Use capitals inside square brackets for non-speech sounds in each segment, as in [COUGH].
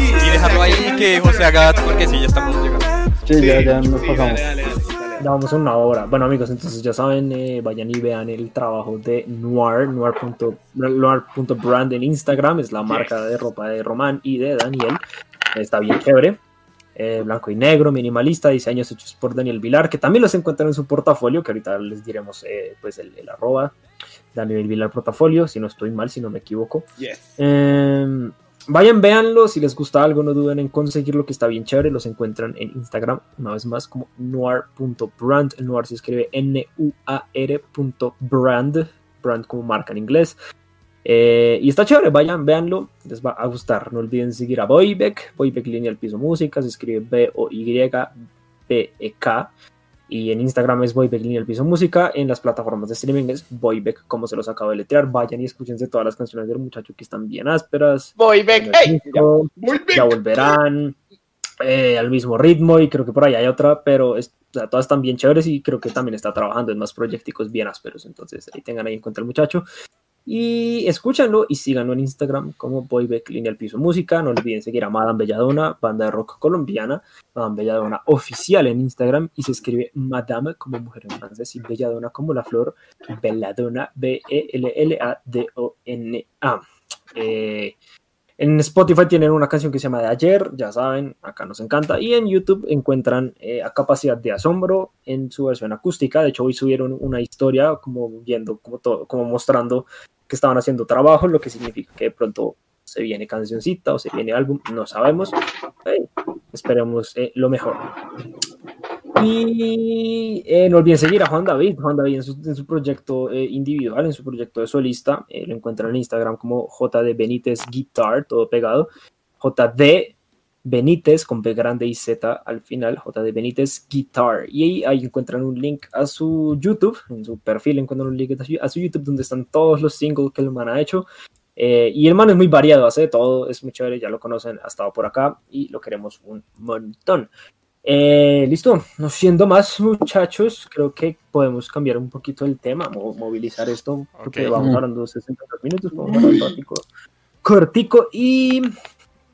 Y dejarlo ahí y que José haga porque sí, ya estamos llegando. Sí, ya, ya nos Sí, pasamos. dale, dale, dale, dale. Ya vamos a una hora. Bueno, amigos, entonces ya saben, eh, vayan y vean el trabajo de Noir, noir.brand en Instagram, es la marca de ropa de Román y de Daniel. Está bien chévere. Eh, blanco y negro, minimalista, diseños hechos por Daniel Vilar, que también los encuentran en su portafolio, que ahorita les diremos eh, pues el, el arroba Daniel Vilar portafolio, si no estoy mal, si no me equivoco. Yes. Eh, vayan, véanlo. Si les gusta algo, no duden en conseguirlo, que está bien chévere. Los encuentran en Instagram, una vez más, como noir.brand. Noir se escribe N-U-A-R.brand. Brand como marca en inglés. Eh, y está chévere, vayan, véanlo, les va a gustar. No olviden seguir a Boybeck, Boybeck Lineal Piso Música, se escribe B-O-Y-B-E-K. Y en Instagram es Boybeck Lineal Piso Música. En las plataformas de streaming es Boybeck, como se los acabo de letrear. Vayan y escúchense todas las canciones del muchacho que están bien ásperas. Voy, back, hey. Ya, volverán eh, al mismo ritmo y creo que por ahí hay otra, pero es- o sea, todas están bien chéveres y creo que también está trabajando en más proyecticos bien ásperos. Entonces ahí tengan ahí en cuenta el muchacho. Y escúchanlo y síganlo en Instagram como Boybeck Lineal Piso Música. No olviden seguir a Madame Belladona, banda de rock colombiana. Madame Belladona oficial en Instagram y se escribe Madame como mujer en francés y Belladona como la flor. Belladona, B-E-L-L-A-D-O-N-A. Eh, en Spotify tienen una canción que se llama De Ayer, ya saben, acá nos encanta. Y en YouTube encuentran eh, a Capacidad de Asombro en su versión acústica. De hecho, hoy subieron una historia como viendo, como, todo, como mostrando estaban haciendo trabajo, lo que significa que de pronto se viene cancioncita o se viene álbum, no sabemos. Esperemos eh, lo mejor. Y eh, no olviden seguir a Juan David, Juan David en su, su proyecto eh, individual, en su proyecto de solista. lo encuentran en Instagram como JD Benítez Guitar, todo pegado. JD Benítez con B grande y Z al final, JD Benítez Guitar. Y ahí, ahí encuentran un link a su YouTube, en su perfil encuentran un link a su, a su YouTube donde están todos los singles que el man ha hecho. Eh, y el man es muy variado, hace de todo, es muy chévere, ya lo conocen, ha estado por acá y lo queremos un montón. Eh, listo, no siendo más muchachos, creo que podemos cambiar un poquito el tema, mo- movilizar esto, porque Ok. vamos Mm. hablando 62 minutos, podemos hablar cortico, cortico y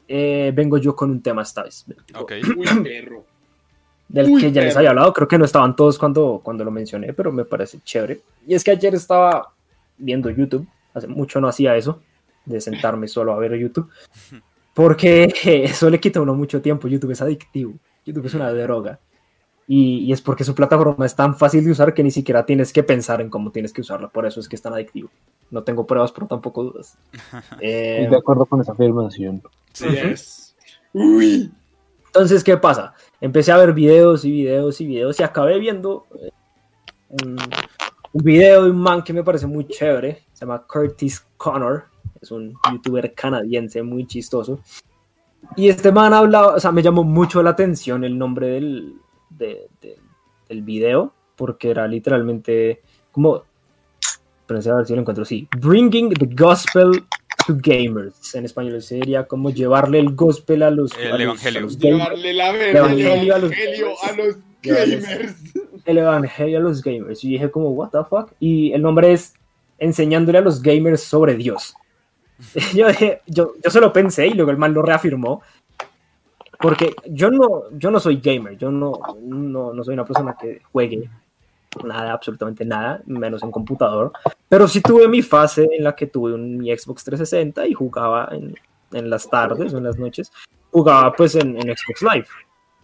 eh, vengo yo con un tema esta vez, Ok. [COUGHS] Uy, perro. del Uy, que ya les había hablado, creo que no estaban todos cuando, cuando lo mencioné, pero me parece chévere. Y es que ayer estaba viendo YouTube, hace mucho no hacía eso, de sentarme [COUGHS] solo a ver YouTube, [LAUGHS] porque [LAUGHS] eso le quita a uno mucho tiempo, YouTube es adictivo, YouTube es una droga. Y, y es porque su plataforma es tan fácil de usar que ni siquiera tienes que pensar en cómo tienes que usarla, por eso es que es tan adictivo. No tengo pruebas, pero tampoco dudas. [LAUGHS] Eh, Estoy de acuerdo con esa afirmación. Sí. Yes. Uy. Entonces, ¿qué pasa? Empecé a ver videos y videos y videos y acabé viendo eh, un, un video de un man que me parece muy chévere. Se llama Curtis Connor. Es un youtuber canadiense muy chistoso. Y este man hablaba, o sea, me llamó mucho la atención el nombre del, de- de- del video, porque era literalmente como, pensé a ver si lo encuentro, sí, Bringing the Gospel to Gamers. En español sería como llevarle el gospel a los, El a los- evangelio. a los gamers Llevarle la el Evangelio a los evangelio a los gamers. gamers. el evangelio a los gamers. Y dije como, what the fuck? Y el nombre es Enseñándole a los gamers sobre Dios. [LAUGHS] yo, dije- yo, yo se lo pensé y luego el man lo reafirmó. Porque yo no, yo no soy gamer, yo no, no, no soy una persona que juegue nada, absolutamente nada, menos en computador. Pero sí tuve mi fase en la que tuve un, mi Xbox 360 y jugaba en, en las tardes o en las noches. Jugaba pues en, en Xbox Live.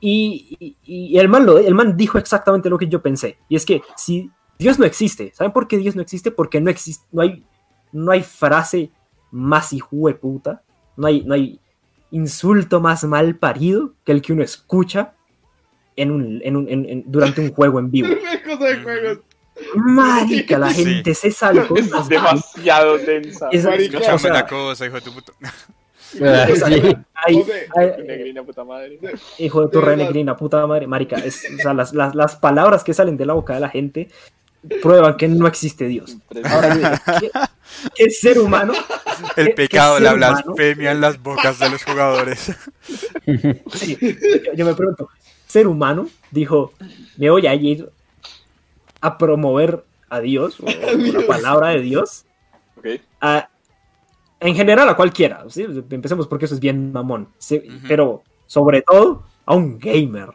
Y, y- el, man lo, el man dijo exactamente lo que yo pensé. Y es que si Dios no existe, ¿saben por qué Dios no existe? Porque no, existe, no, hay, no hay frase más hijueputa, no hay, no hay insulto más mal parido que el que uno escucha en un, en un- en- en- durante un juego en vivo. [LAUGHS] Cosa de juegos. Marica, la Sí. gente se salgo. Es demasiado densa. Es- Marica, o sea, una cosa, hijo de tu puta. [LAUGHS] ay, ay, Negrina, puta madre. hijo de tu De verdad. renegrina, puta madre, marica. es- o sea, las, las, las palabras que salen de la boca de la gente prueban que no existe Dios. Ahora, ¿qué, qué ser humano? El ¿Qué- pecado, qué la humano? blasfemia en las bocas de los jugadores. Sí, yo, yo me pregunto, ser humano dijo, me voy a ir a promover a Dios, o [LAUGHS] la palabra de Dios, Ok. a- en general a cualquiera, ¿sí? empecemos porque eso es bien mamón, sí, pero sobre todo a un gamer.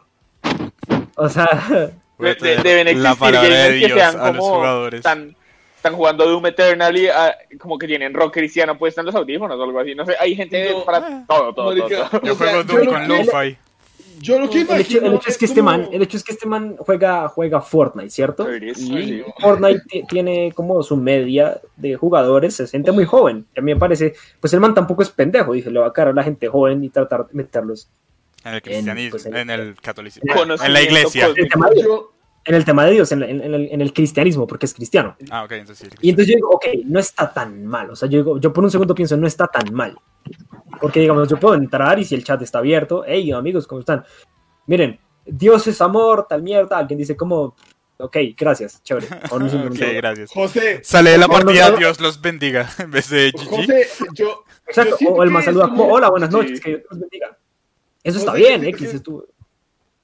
O sea, De- de- traer deben la existir palabra de gamers que sean a los como jugadores. Están, están jugando Doom Eternal y ah, como que tienen rock cristiano puesto en los audífonos o algo así. No sé, hay gente No. para todo, todo, Marica, todo. Yo juego Doom con lo-fi. Yo lo que el hecho, imagino el hecho es que este man, el hecho es que este man juega, juega Fortnite, ¿cierto? Y Fortnite ti- tiene como su media de jugadores, se siente muy joven. A mí me parece, pues el man tampoco es pendejo, dije, le va a caer a la gente joven y tratar de meterlos En el cristianismo, pues, en- en el catolicismo, en la iglesia. en el tema de, Yo, en el, tema de Dios, en, el, en el cristianismo, porque es cristiano. Ah, ok, entonces sí. Y entonces yo digo, ok, no está tan mal. O sea, yo, digo, yo por un segundo pienso, no está tan mal. Porque, digamos, yo puedo entrar y si el chat está abierto, hey, amigos, ¿cómo están? Miren, Dios es amor, tal mierda. Alguien dice como, ok, gracias, chévere. [LAUGHS] O no, Ok, simplemente- gracias. José, Sale de la partida, no. Dios los bendiga, [LAUGHS] en vez de GG. José, yo. Exacto, yo o el es saluda como, hola, buenas Sí. noches, que Dios los bendiga. Eso está O sea, bien, X, estuvo-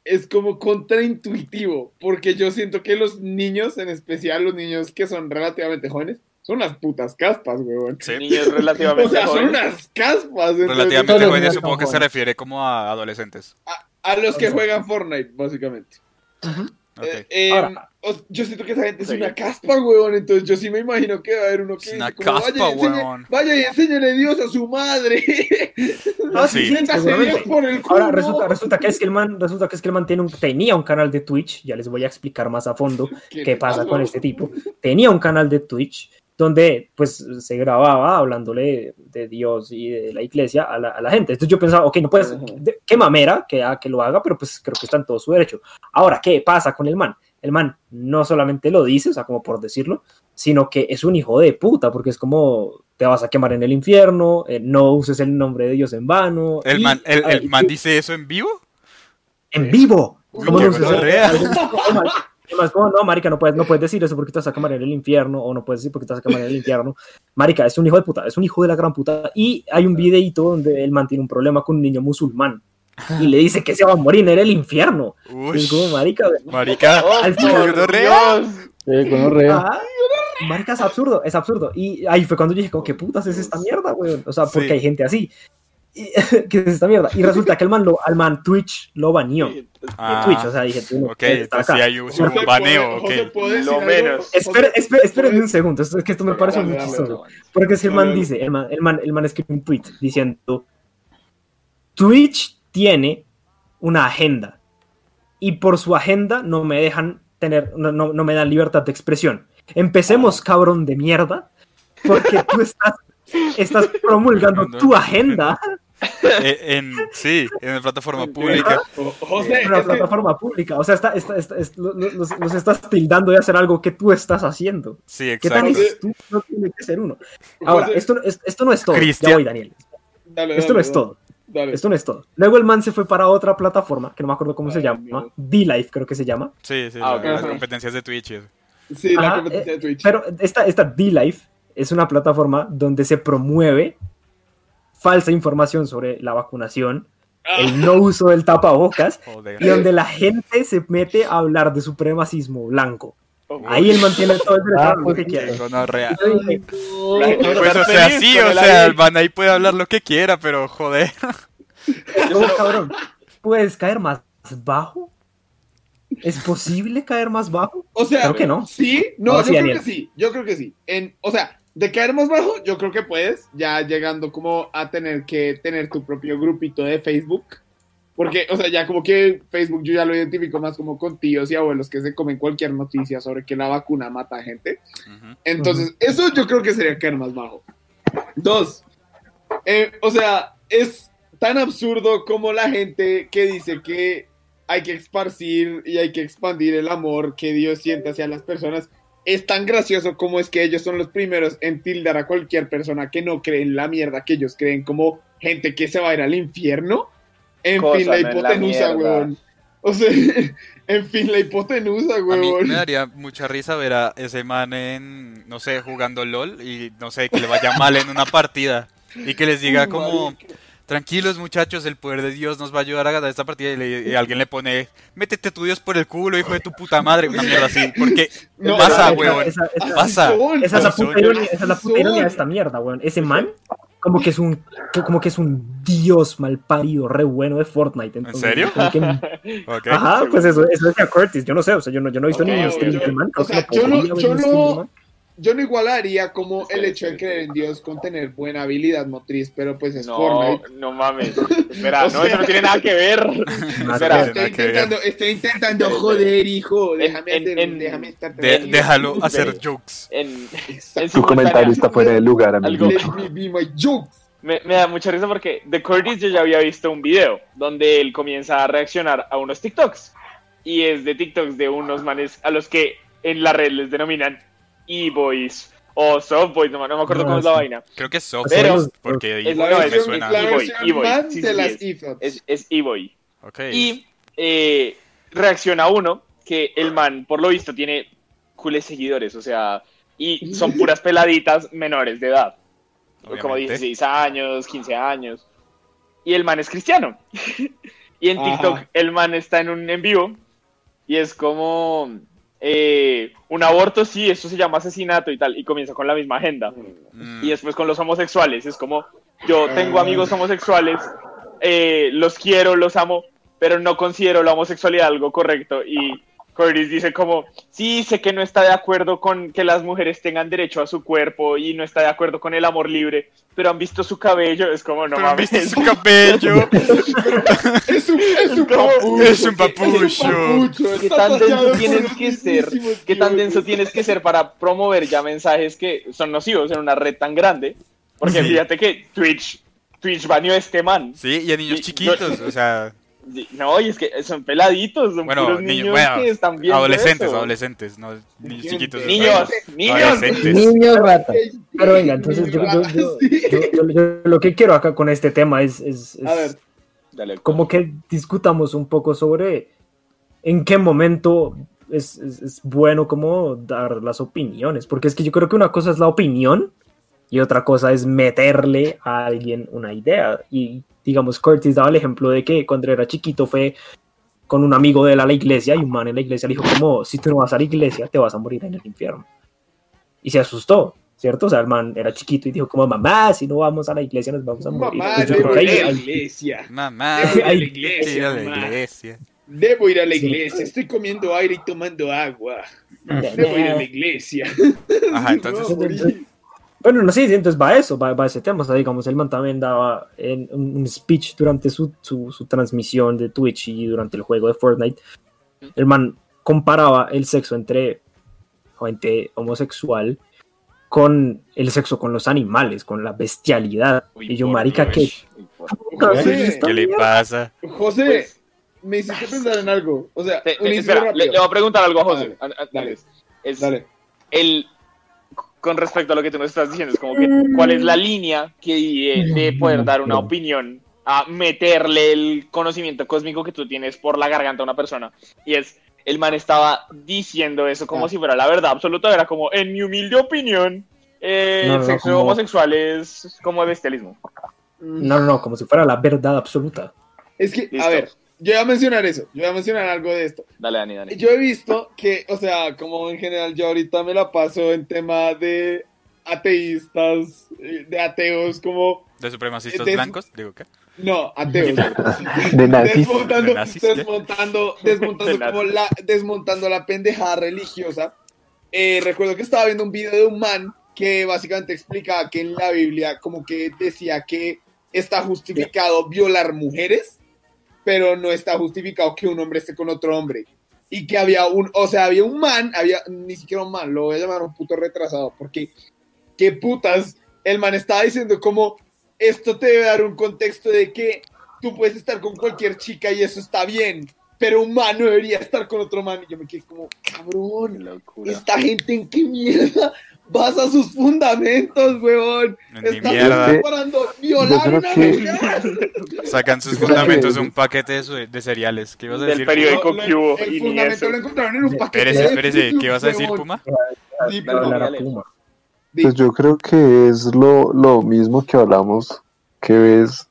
es como contraintuitivo, porque yo siento que los niños, en especial los niños que son relativamente jóvenes, son unas putas caspas, weón. Sí. Niños [LAUGHS] O relativamente sea, son jóvenes. unas caspas. entonces, Relativamente Todos jóvenes, supongo que se jóvenes. refiere como a adolescentes. A, a los que juegan Fortnite, básicamente. Ok. Eh, eh, Ahora- o- yo siento que esa gente es Sí. una caspa, weón. Entonces yo sí me imagino que va a haber uno que Es una dice como, caspa, vaya, y enseñe- weón". vaya y enséñale Dios a su madre. [LAUGHS] Sí. Siéntase seguramente. Dios por el culo. Ahora resulta, resulta que es que el man, resulta que es que el man tiene un- tenía un canal de Twitch, ya les voy a explicar más a fondo [LAUGHS] qué pasa con este tipo. Tenía un canal de Twitch donde pues se grababa hablándole de Dios y de la iglesia a la, a la gente. Entonces yo pensaba, ok, no puedes, qué mamera que, ha- que lo haga, pero pues creo que está en todo su derecho. Ahora, ¿qué pasa con el man? El man no solamente lo dice, o sea, como por decirlo, sino que es un hijo de puta, porque es como te vas a quemar en el infierno, eh, no uses el nombre de Dios en vano. ¿El y- man, el, a ver, el man dice eso en vivo? en vivo. Uy, ¿Cómo qué no uses el- gonorrea. Además, como, no, marica, no puedes, no puedes decir eso porque te vas a quemar en el infierno, o no puedes decir porque te vas a quemar en el infierno. Marica, es un hijo de puta, es un hijo de la gran puta. Y hay un videito donde él mantiene un problema con un niño musulmán y le dice que se va a morir en el infierno. Uy, Es como, marica, marica. ¡Oh, Al final, marica, es absurdo, es absurdo. Y ahí fue cuando yo dije, como, ¿qué putas es esta mierda, weón? O sea, porque Sí. hay gente así. Y- [LAUGHS] ¿Qué es esta mierda? Y resulta que el man, lo, al man Twitch lo baneó. Ah, Twitch, o sea, dije, no ok, entonces sí hay un, baneo, José ok. Lo menos. Puede- un segundo, esto, es que esto me parece muy chistoso. Porque que el man dice, el man, el, man, el man escribe un tweet diciendo, Twitch tiene una agenda y por su agenda no me dejan tener, no, no, no me dan libertad de expresión. Empecemos, cabrón de mierda, porque tú estás, estás [LAUGHS] promulgando tu agenda en, sí, en la plataforma pública. José, en que- plataforma pública. O sea, está, está- los, los estás tildando de hacer algo que tú estás haciendo. Sí, ¿Qué tan exacto. Estúpido tiene que ser uno? Ahora, José, esto, no- es- esto no es todo. Cristian. Ya voy, Daniel. dale, Esto no dale, es todo. dale. Esto no es todo. Luego el man se fue para otra plataforma, que no me acuerdo cómo se llama. D-Life creo que se llama. Sí, sí, Ah, la- las competencias de Twitch. Sí, la competencia eh, de Twitch. Pero esta, esta D-Life es una plataforma donde se promueve falsa información sobre la vacunación, Ah, el no uso del tapabocas [LAUGHS] Joder. y donde la gente se mete a hablar de supremacismo blanco. Oh, Ahí él mantiene todo el derecho [LAUGHS] Ah, hablar lo pues que quiera. Pues, o sea, sí, o sea, el man ahí puede hablar lo que quiera, pero joder. [LAUGHS] "Oh, cabrón, ¿puedes caer más bajo? ¿Es posible caer más bajo? O sea, Creo que no. Sí, no, No, yo sí, creo Daniel. que sí. Yo creo que sí. En, o sea, de caer más bajo, yo creo que puedes, ya llegando como a tener que tener tu propio grupito de Facebook. Porque, o sea, ya como que Facebook yo ya lo identifico más como con tíos y abuelos que se comen cualquier noticia sobre que la vacuna mata a gente. Entonces, eso yo creo que sería caer más bajo. Dos, eh, o sea, es tan absurdo como la gente que dice que hay que esparcir y hay que expandir el amor que Dios siente hacia las personas. Es tan gracioso como es que ellos son los primeros en tildar a cualquier persona que no cree en la mierda que ellos creen como gente que se va a ir al infierno. En Cosa, fin, la hipotenusa, weón. O sea, [LAUGHS] en fin, la hipotenusa, A mí huevón. me daría mucha risa ver a ese man en, no sé, jugando LOL y no sé, que le vaya mal en una partida y que les diga [LAUGHS] como, tranquilos muchachos, el poder de Dios nos va a ayudar a ganar esta partida y, le- y alguien le pone, métete tu Dios por el culo, hijo de tu puta madre, una mierda así, porque [LAUGHS] No, pasa, esa- esa- pasa. Esa es la puta ironía, esa es la son. puta ironía de esta mierda, weón. Ese man, como que es un, como que es un dios mal parido, re bueno de Fortnite. entonces, serio? que- [LAUGHS] ajá, pues eso, eso decía Curtis, yo no sé, o sea, yo no, yo no he visto Ok, ningún ok, stream del man. O sea, yo no- yo no- no igualaría como el hecho de creer en Dios con tener buena habilidad motriz, pero pues es No, Fortnite. no mames. [LAUGHS] Espera, O no, sea- eso no tiene nada que ver. [LAUGHS] Nada Espera, Estoy nada que ver. intentando, estoy intentando joder, hijo. Déjame, En- hacer- en- déjame estar De- déjalo hacer jokes. En, Tu comentario está fuera de lugar, amigo. Let me be my jokes. Me, me da mucha risa porque de Curtis yo ya había visto un video donde él comienza a reaccionar a unos TikToks. Y es de TikToks de unos manes a los que en la red les denominan e-boys o softboys, no, no me acuerdo No, cómo es la sí. vaina. Creo que es soft, Pero- porque Es- La no, me versión, suena. la sí, de sí, las es. e-thoughts. Es, es e-boy. Y eh, reacciona uno que el man, por lo visto, tiene cules seguidores, o sea, y son [LAUGHS] puras peladitas menores de edad. Como Obviamente. 16 años, 15 años. Y el man es cristiano. [LAUGHS] y en Ajá. TikTok el man está en un en vivo y es como eh, un aborto, sí, eso se llama asesinato y tal. Y comienza con la misma agenda. Mm, Y después con los homosexuales. Es como, yo tengo Ah. amigos homosexuales, eh, los quiero, los amo, pero no considero la homosexualidad algo correcto. Y Curtis dice como, sí, sé que no está de acuerdo con que las mujeres tengan derecho a su cuerpo y no está de acuerdo con el amor libre, pero han visto su cabello. Es como, no Pero mames. viste su cabello. [LAUGHS] Es un, es un como- papucho. es un papucho. papucho, ¿Qué tan denso tienes que ser? ¿Qué tan denso tienes que ser para promover ya mensajes que son nocivos en una red tan grande? Porque Sí. fíjate que Twitch, Twitch baneó a este man. Sí, y a niños Y- chiquitos, o sea, No, y es que son peladitos, son bueno, puros niños, niños bueno, que están viendo adolescentes, eso. adolescentes, no niños chiquitos. Niños, niños. Niños rata. Pero venga, entonces yo, yo- yo- yo- yo- yo lo que quiero acá con este tema es, es- es A ver. Dale, como que discutamos un poco sobre en qué momento es, es- es bueno como dar las opiniones, porque es que yo creo que una cosa es la opinión y otra cosa es meterle a alguien una idea. Y digamos, Curtis daba el ejemplo de que cuando era chiquito fue con un amigo de él a la iglesia y un man en la iglesia le dijo como, si tú no vas a la iglesia, te vas a morir en el infierno. Y se asustó, ¿cierto? O sea, el man era chiquito y dijo como, mamá, si no vamos a la iglesia nos vamos a morir. Mamá, debo ir a la iglesia. Mamá, Debo ir a la iglesia, ir a la mamá. iglesia. Debo ir a la iglesia. Estoy comiendo aire y tomando agua. Debo ir a la iglesia. Ajá, [LAUGHS] entonces. Bueno, no sé, sí, entonces va a eso, va, va a ese tema. O sea, digamos, el man también daba en, un speech durante su, su, su transmisión de Twitch y durante el juego de Fortnite. El man comparaba el sexo entre gente homosexual con el sexo con los animales, con la bestialidad. Uy, y yo, marica, Dios. ¿qué? José, ¿qué le pasa? José, Pues, me hiciste pensar en algo. O sea, te- te- inciso espera, le, le voy a preguntar algo a José. Dale, an- an- dale. Es Dale. el con respecto a lo que tú nos estás diciendo, es como que cuál es la línea que de, de poder dar una opinión a meterle el conocimiento cósmico que tú tienes por la garganta a una persona. Y es, el man estaba diciendo eso como Ah. si fuera la verdad absoluta, era como, en mi humilde opinión, eh, No, no, el no, sexo como- homosexual es como bestialismo. No, no, no, como si fuera la verdad absoluta. Es que, Listo. a ver, yo voy a mencionar eso. Yo voy a mencionar algo de esto. Dale, Dani, Dani. Yo he visto que, o sea, como en general yo ahorita me la paso en tema de ateístas, eh, de ateos, como, ¿De supremacistas De- blancos? Digo, ¿qué? no, ateos. [LAUGHS] De [LAUGHS] nazis. desmontando, De nazis, ¿ya? desmontando, desmontando De como la, desmontando la pendejada religiosa. Eh, recuerdo que estaba viendo un video de un man que básicamente explicaba que en la Biblia como que decía que está justificado violar mujeres, pero no está justificado que un hombre esté con otro hombre. Y que había un, o sea, había un man, había ni siquiera un man, lo voy a llamar un puto retrasado, porque qué putas, el man estaba diciendo como esto te debe dar un contexto de que tú puedes estar con cualquier chica y eso está bien, pero un man no debería estar con otro man. Y yo me quedé como, cabrón, Locura. esta gente en qué mierda basa sus fundamentos, weón. Ni Está mierda. comparando violar una que- mujer. Sacan sus fundamentos de un paquete de, de cereales. ¿Qué ibas a Del decir? periódico. Puma? Lo- que hubo, El y ni fundamento eso. lo encontraron en un paquete. Espérese, de espérese. ¿Qué vas a decir. Puma? Sí, a dale. Puma. Pues yo creo que es lo, lo mismo que hablamos, que ves,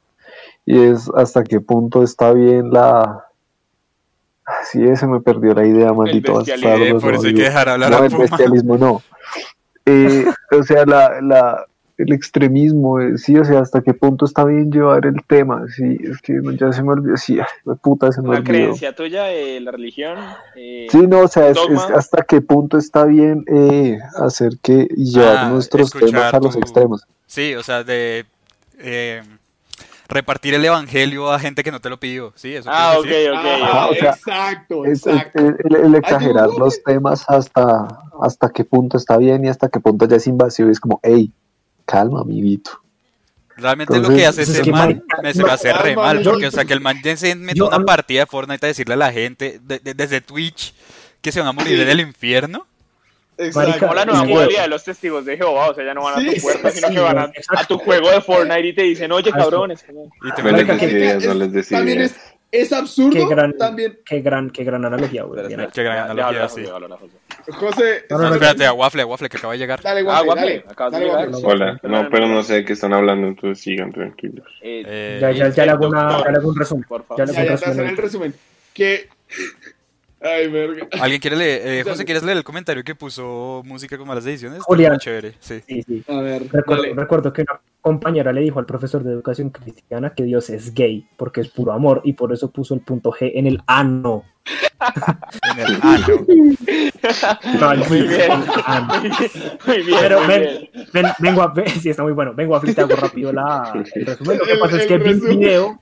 y es hasta qué punto está bien la... Sí, se me perdió la idea, maldito bastardo. Por eso no, hay que dejar hablar no, a el Puma. bestialismo no. Eh, o sea, la, la, el extremismo, eh, sí, o sea, hasta qué punto está bien llevar el tema, sí, es que ya se me olvidó, sí, ay, puta se me Una olvidó. creencia tuya, eh, la religión. eh, Sí, no, o sea, es, hasta qué punto está bien eh, hacer que llevar Ah, nuestros temas a los tu- extremos. Sí, o sea, de eh, repartir el evangelio a gente que no te lo pidió. Sí, eso Ah, ok, decir? ok. Ajá, o sea, exacto, Es- es- exacto. el, el- el exagerar Ay, los temas hasta, hasta qué punto está bien y hasta qué punto ya es invasivo. y Es como, hey, calma, amiguito. Realmente lo Entonces, que hace pues es ese que, man marica, me se me hace re mal, yo- porque o sea que el man ya se mete una partida de Fortnite a decirle a la gente de- de- desde Twitch que se van a morir en el infierno. Exacto. Como la nueva modalidad de los testigos de Jehová, o sea, ya no van a Sí, tu puerta, sí, sino que van a, tu juego de Fortnite y te dicen, oye, Ah, cabrones. Y te No les ideas, no es- les des También es, es absurdo. Qué gran, También, qué gran, qué gran analogía, güey. Qué gran Ya, analogía, sí. José. No, No, no, no, espérate, a Waffle, a Waffle que acaba de llegar. Dale, Ah, Waffle, Waffle, dale. acabas de llegar. Waffle. Hola, no, pero no sé de qué están hablando, entonces sigan tranquilos. Eh, Eh, Ya, ya, ya le hago, una, ya le hago un resumen. por favor. Ya le Ya, hago un te hacen el resumen. resumen. Que. Ay, verga. ¿Alguien quiere leer? eh, [LAUGHS] José. ¿quieres leer el comentario que puso música como las ediciones? Julián. chévere, sí. Sí, sí. A ver, Recuerdo, recuerdo que una compañera le dijo al profesor de educación cristiana que Dios es gay porque es puro amor y por eso puso el punto G en el ano. En el ano. [LAUGHS] No, Muy bien. ano. Muy bien, Pero muy ven, bien. ven, vengo a ver, [LAUGHS] sí está muy bueno, vengo a te hago rápido la, el resumen. Lo que El- pasa es que vi un video,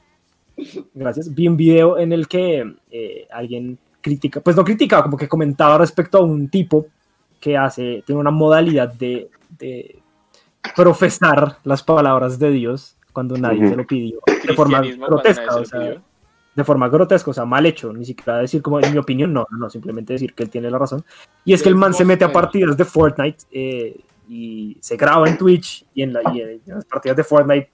gracias, vi un video en el que eh, alguien critica, pues no criticaba, como que comentaba respecto a un tipo que hace, tiene una modalidad de, de profesar las palabras de Dios cuando nadie Ujú. se lo pidió, de forma grotesca, o sea, de forma grotesca, o sea, mal hecho, ni siquiera decir como en mi opinión, no, no, simplemente decir que él tiene la razón. Y es que el man se mete a partidas de Fortnite eh, y se graba en Twitch y en, la, y en las partidas de Fortnite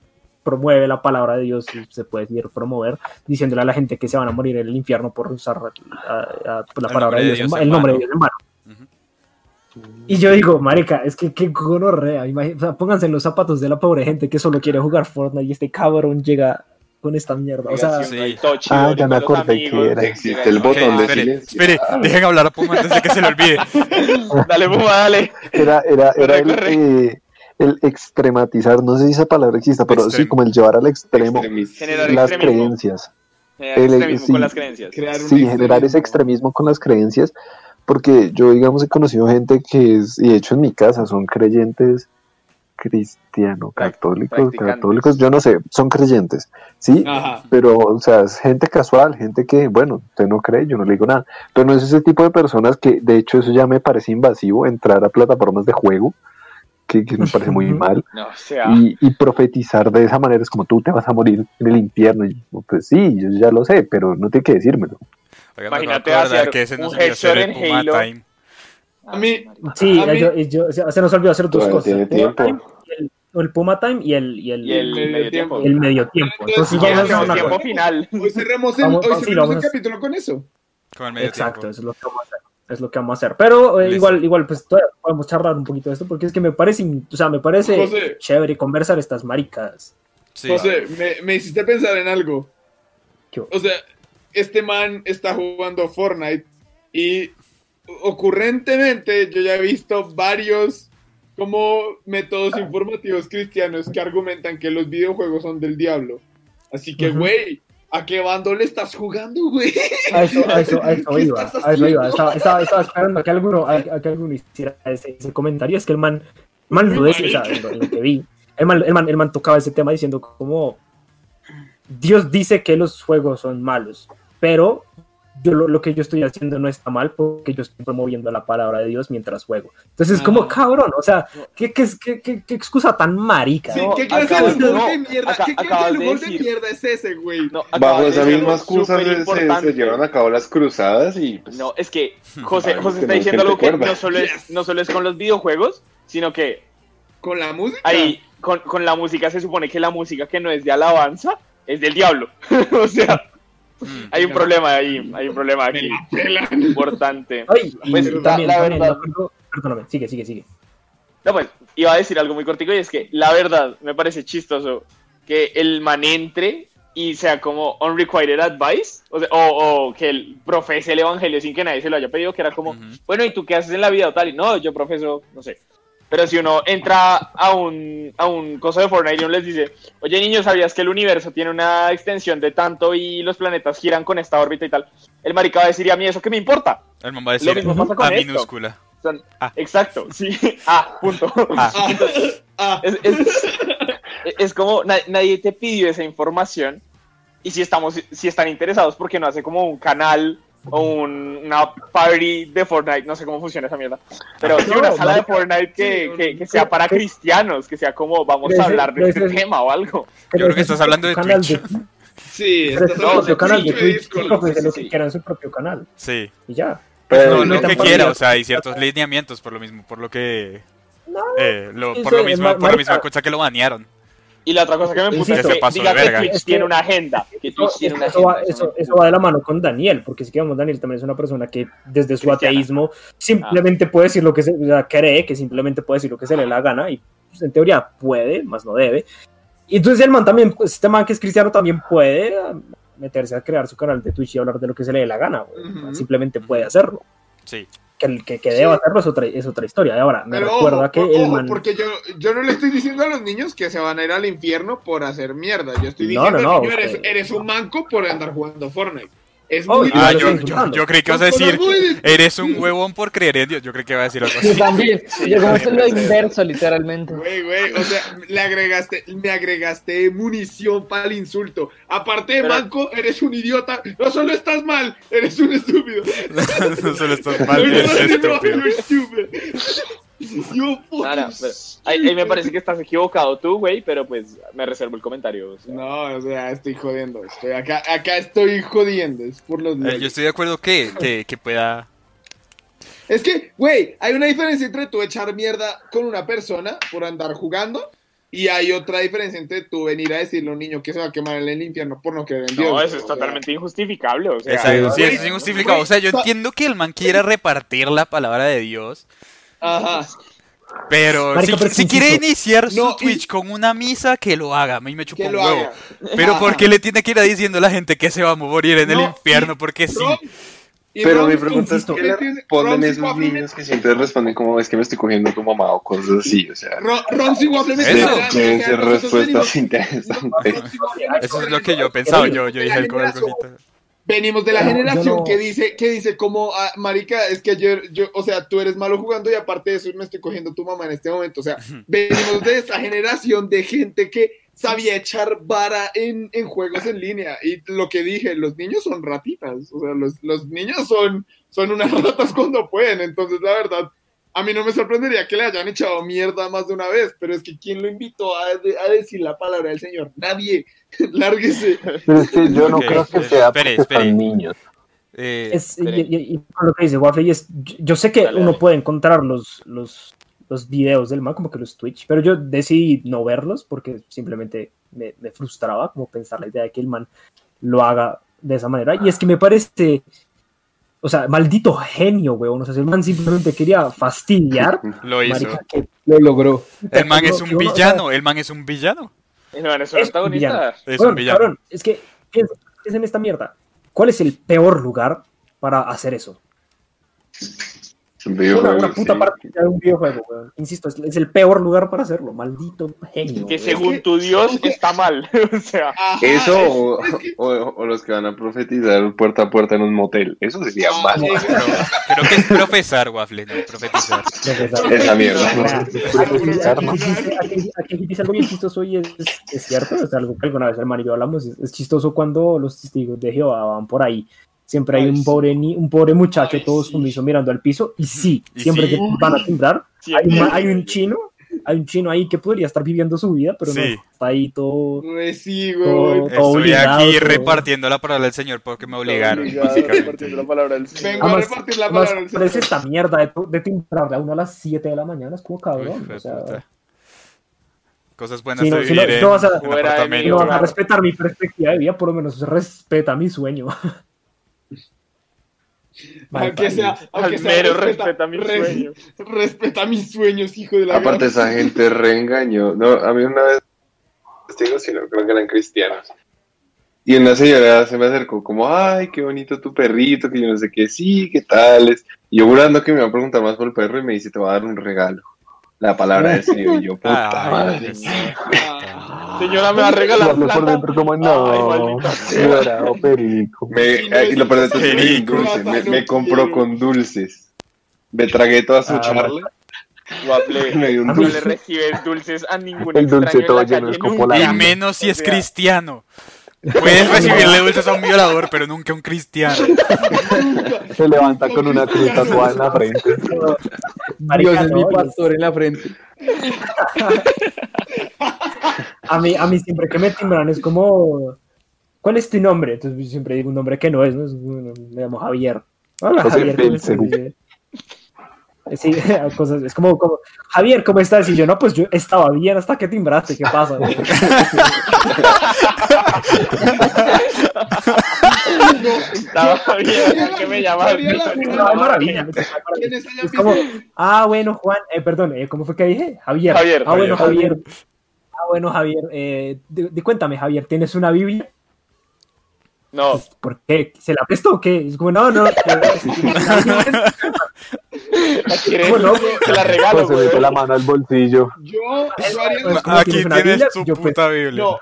promueve la palabra de Dios y se puede decir promover, diciéndole a la gente que se van a morir en el infierno por usar a- a- la El palabra de Dios, en Dios en el nombre de. Dios en vano. Ujú. Y yo digo, marica, es que qué gonorrea, o sea, pónganse en los zapatos de la pobre gente que solo quiere jugar Fortnite y este cabrón llega con esta mierda. O sea, Sí. Ah, ya me acordé que era. Existe el botón de espere, silencio. espere, dejen hablar a Puma antes de que se le olvide. Dale, Puma, dale. Era, era, era el, eh, el extrematizar, no sé si esa palabra exista, pero sí, como el llevar al extremo. Generar las extremismo. creencias. Generar El- extremismo sí. con las creencias. Crear Sí, generar ese extremismo con las creencias, porque yo, digamos, he conocido gente que es, y de hecho en mi casa son creyentes cristiano, católicos, católicos, yo no sé, son creyentes, ¿sí? Ajá. Pero, o sea, es gente casual, gente que, bueno, usted no cree, yo no le digo nada. Pero no es ese tipo de personas que, de hecho, eso ya me parece invasivo, entrar a plataformas de juego, que, que me parece muy mal, No, o sea, y, y profetizar de esa manera es como tú te vas a morir en el infierno. Y, yo, pues sí, yo ya lo sé, pero no tiene que decírmelo. Oiga, me Imagínate hacer que ese no un hacer headshot el en Halo. Time. A mí- Sí, A mí- yo- yo- se se nos olvidó hacer dos cosas. tiene El Puma tiempo. Time y el, el Puma Time y el, y el, y el medio medio tiempo. el medio tiempo. Entonces Y vamos a el hacer una tiempo cosa. final. Hoy cerremos el, Vamos- hoy sí, cerremos el vamos a- capítulo con eso. Con el medio Exacto, tiempo. eso es lo que vamos a hacer. Es lo que vamos a hacer. Pero eh, igual, igual, pues todavía podemos charlar un poquito de esto porque es que me parece, o sea, me parece José. chévere conversar estas maricas. Sí. José, me, me hiciste pensar en algo. O sea, este man está jugando Fortnite y ocurrentemente yo ya he visto varios como métodos informativos cristianos que argumentan que los videojuegos son del diablo. Así que, güey, ¿a qué bando le estás jugando, güey? A eso, a eso, a eso ¿Qué iba. A eso iba. Estaba, estaba, estaba esperando a que alguno, a, a que alguno hiciera ese, ese comentario. Es que el man, man lo decía, o sea, en lo, en lo que vi. El man, el, man, el man tocaba ese tema diciendo como Dios dice que los juegos son malos, pero yo lo, lo que yo estoy haciendo no está mal porque yo estoy promoviendo la palabra de Dios mientras juego. Entonces es como Ajá. cabrón, o sea, ¿qué, qué, qué, qué, qué excusa tan marica? Sí, ¿Qué clase acabas- de gol no, de mierda? aca- ¿Qué clase de de gol de decir- mierda es ese, güey? No, Bajo de esa misma excusa se, se, llevan a cabo las cruzadas y pues, No, es que [LAUGHS] José, José está diciendo algo que no solo, es, Yes. no solo es con los videojuegos, sino que Con la música. ahí con, con la música se supone que la música que no es de alabanza es del diablo. [LAUGHS] o sea. Hay un problema ahí, hay un problema aquí importante. Ay, y Pues, también, la- la también, verdad- perdóname, sigue, sigue, sigue. No, pues, iba a decir algo muy cortico y es que la verdad me parece chistoso que el man entre y sea como unrequited advice, o, sea, o, o que él profese el evangelio sin que nadie se lo haya pedido, que era como, Ujú. bueno, ¿y tú qué haces en la vida o tal? Y no, yo profeso, no sé. Pero si uno entra a un, a un coso de Fortnite y uno les dice, oye niños, ¿sabías que el universo tiene una extensión de tanto y los planetas giran con esta órbita y tal? El marica va a decir, ¿y a mí eso qué me importa? El man va a Lo decir mismo pasa con A esto. minúscula. Ah. Exacto, sí. [LAUGHS] [LAUGHS] Ah, punto. Ah. Ah, Es, es- [LAUGHS] es como na- nadie te pidió esa información y si estamos si están interesados porque no hace como un canal un- una party de Fortnite, no sé cómo funciona esa mierda, pero sí No, una sala de marica, Fortnite que, sí, que- que sea para cristianos, que sea como vamos a hablar de este tema o algo. creo que estás es hablando de su canal Twitch. sí, Pero estás es su hablando propio canal de Twitch, lo sí, que sí. quiera en su propio canal. Sí. Y ya. Pero No, lo que por quiera, o sea, hay ciertos lineamientos por lo mismo, por lo que... eh, lo- sí, por, lo sí, mismo, por la misma cosa que lo banearon. Y la otra cosa que me puta es que diga que. Twitch Es que- tiene una agenda, que Eso, Twitch tiene una eso va, eso- eso va de la mano con Daniel, porque si que vamos, Daniel también es una persona que desde su Cristiana. ateísmo simplemente puede decir lo que se, o sea, cree que simplemente puede decir lo que se le da la gana y pues, en teoría puede, más no debe. Y entonces el man también, pues, este man que es cristiano también puede ah, meterse a crear su canal de Twitch y hablar de lo que se le dé la gana, simplemente puede hacerlo. Sí. Que, que, que deba hacerlo es otra, es otra historia. Ahora, me Pero recuerda ojo, que o- el ojo, man... porque yo, yo no le estoy diciendo a los niños que se van a ir al infierno por hacer mierda. Yo estoy No, diciendo, no, no, niño, eres, eres un manco por andar jugando Fortnite. Es Oh, muy Ah, yo, yo, yo creí que ibas a decir, eres un huevón por creer en Dios. Yo creí que iba a decir algo Yo así. también. Yo como esto es lo inverso, literalmente. Güey, güey, o sea, le agregaste, me agregaste munición para el insulto. Aparte de Pero- manco, eres un idiota. No solo estás mal, eres un estúpido. no solo estás mal, No, eres no, no, estúpido. [LAUGHS] no, No, no, pero ahí, ahí me parece que estás equivocado tú, güey, pero pues me reservo el comentario. o sea. No, o sea, estoy jodiendo. Estoy acá, acá estoy jodiendo. Es por los Eh, yo estoy de acuerdo que, que, que pueda... Es que, güey, hay una diferencia entre tú echar mierda con una persona por andar jugando y hay otra diferencia entre tú venir a decirle a un niño que se va a quemar en el infierno por no creer en Dios. No, eso es sea. totalmente injustificable. O sea, Exacto, sí, eso es injustificado. O sea, yo entiendo que el man quiera repartir la palabra de Dios, Ajá. pero Marica, si, quiere iniciar su y- Twitch con una misa, que lo haga. A mí me chupa un lo huevo. haga. Pero. ¿por qué le tiene que ir a diciendo a la gente que se va a morir en el No, infierno? Porque sí. Y Pero Ron- mi pregunta es, ¿qué le Ron esos niños que siempre responden como es que me estoy cogiendo tu mamá o cosas así? O sea, Ron, Ron si Waffle me Eso. nosotros respuestas interesantes. Eso es lo que yo pensaba. Yo, yo dije algo generación- cosita. Venimos de la generación no- que dice, que dice como, ah, marica, es que ayer, yo, o sea, tú eres malo jugando y aparte de eso me estoy cogiendo tu mamá en este momento. O sea, venimos de esta generación de gente que sabía echar vara en, en juegos en línea. Y lo que dije, los niños son ratitas. O sea, los, los niños son, son unas ratas cuando pueden. Entonces, la verdad, a mí no me sorprendería que le hayan echado mierda más de una vez. Pero es que ¿quién lo invitó a, de- a decir la palabra del Señor? Nadie. [LAUGHS] Lárguese. Pero es que yo no creo que sea espere, porque espere. son niños. Eh, Es, y, lo que dice Waffle, y es, yo, yo sé que Dale, uno dale. puede encontrar los, los, los videos del man, como que los Twitch, pero yo decidí no verlos porque simplemente me, me frustraba como pensar la idea de que el man lo haga de esa manera. Y es que me parece, o sea, maldito genio, weón. O sea, si el man simplemente quería fastidiar. [LAUGHS] lo hizo. marica, que- Lo logró. El man es un uno, o sea, villano. El man es un villano. No, es un antagonista. Es un villano. cabrón, es que piensa, piensa en esta mierda. ¿Cuál es el peor lugar para hacer eso? Un Una, videojuego, una puta sí. partida de un videojuego, weón. Insisto, es, es el peor lugar para hacerlo. Maldito genio. Que weón. según que- tu Dios que- está mal. [LAUGHS] o sea, Ajá, Eso es- o, es que- o- o los que van a profetizar puerta a puerta en un motel. Eso sería más. es- Pero creo que es profesar, Waffle, no profetizar. Esa mierda. [LAUGHS] Aquí- ¿no? dice- algo bien chistoso y es, cierto, es algo que alguna vez y yo hablamos, es, es chistoso cuando los testigos de Jehová van por ahí. Siempre hay Ay, un pobre, ni, un pobre muchacho Ay, todo sí. sumiso mirando al piso y [LAUGHS] sí, Y siempre sí. que van a timbrar, hay, un, hay un chino hay un chino ahí que podría estar viviendo su vida, pero Sí. no está ahí todo. Re sí, Todo-. Estoy obligado, aquí todo. repartiendo la palabra del Señor porque me obligaron, Obligado, básicamente. repartiendo la palabra del Señor. Vengo a repartir la palabra del parece Señor. esta mierda de, de timbrarle a uno a las 7 de la mañana, es como cabrón. O sea. Cosas buenas Si no- de si no- vas a- en no vas a respetar mi perspectiva de vida, por lo menos respeta mi sueño. [LAUGHS] Aunque sea, aunque Al sea, mero respeta mi re- sueño. Respeta mis sueños, hijo de la Aparte, gran- esa gente [LAUGHS] reengañó. No, a mí una vez, testigos, sino creo que eran cristianos. Y una señora se me acercó como, ay, qué bonito tu perrito, que yo no sé qué, sí, qué tales. Y yo jurando que me iba a preguntar más por el perro y me dice, te voy a dar un regalo. La palabra y yo, [LAUGHS] puta Ay, madre. Ah, Señora, me va a Y regalar por dentro como no, sea. llorado perico. Me, eh, y lo de todo es que me me, compró con dulces. Me tragué toda su Ah, charla Guaple, y no dulce. le recibes dulces a ningún El dulce extraño en todo la lleno de calle. Y nunca. menos si O es sea, cristiano. Puedes recibirle dulces a un violador, pero nunca a un cristiano. Se levanta con una cruz tatuada en la frente. Dios es mi pastor en la frente. A mí, a mí siempre que me timbran es como, ¿cuál es tu nombre? Entonces yo siempre digo un nombre que no es, ¿no? Me llamo Javier. Hola José Javier. Sí, cosas, es como, como, Javier, ¿cómo estás? Y yo, no, pues yo estaba bien hasta que timbraste, ¿qué pasa? Estaba bien, ¿qué me llamas? Sería la- No, es maravilla. ¿Quiénes hayan Es como, visto? ah, bueno, Juan, eh, perdón, eh, ¿cómo fue que dije? Javier. Javier, Ah, bueno, Javier. Javier. Ah, bueno, Javier, eh, di- di- cuéntame, Javier, ¿tienes una Biblia? No, ¿Por qué? ¿Se la prestó o qué? Es como, no, no. ¿La quieres? ¿Cómo no? Te la regalo, Pues se mete la mano al bolsillo. Yo, yo haría la, ¿cómo Aquí tienes Biblia? tu Yo, pues, puta Biblia. no,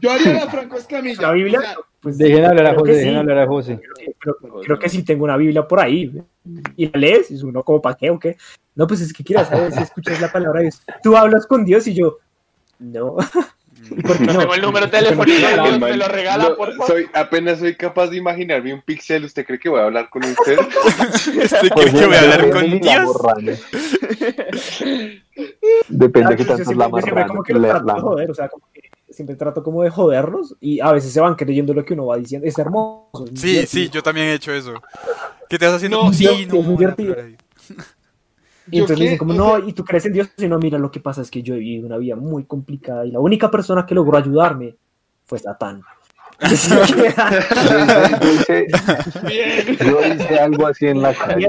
yo haría la [LAUGHS] Franco Escamilla. La Biblia, O sea, pues, Dejen hablar a José, dejen sí. hablar a José. Creo, creo que sí tengo una Biblia por ahí. Y la lees, y es uno como, ¿para qué o qué? No, pues es que quieras saber si escuchas la palabra de Dios. Tú hablas con Dios y yo, no. [LAUGHS] ¿Y por qué No [LAUGHS] no? tengo el número telefónico, Porque no me lo regala, No, por favor. soy, apenas soy capaz de imaginarme un pixel. ¿Usted cree que voy a hablar con usted? [LAUGHS] ¿Usted Pues cree que voy a hablar la con Dios? [LAUGHS] Depende de qué tanto es la marrana como que le trato de joder, o sea, como que siempre trato como de joderlos y a veces se van creyendo lo que uno va diciendo. Es hermoso. es Sí, divertido. sí, yo también he hecho eso. ¿Qué te vas haciendo? No, sí, yo- no, es muy la divertido. palabra de Dios. Y ¿Yo entonces me qué? dicen como, O no, sea- y tú crees en Dios, y no, mira, lo que pasa es que yo he vivido una vida muy complicada y la única persona que logró ayudarme fue Satán. [LAUGHS] Yo hice, bien. yo hice algo así en la calle.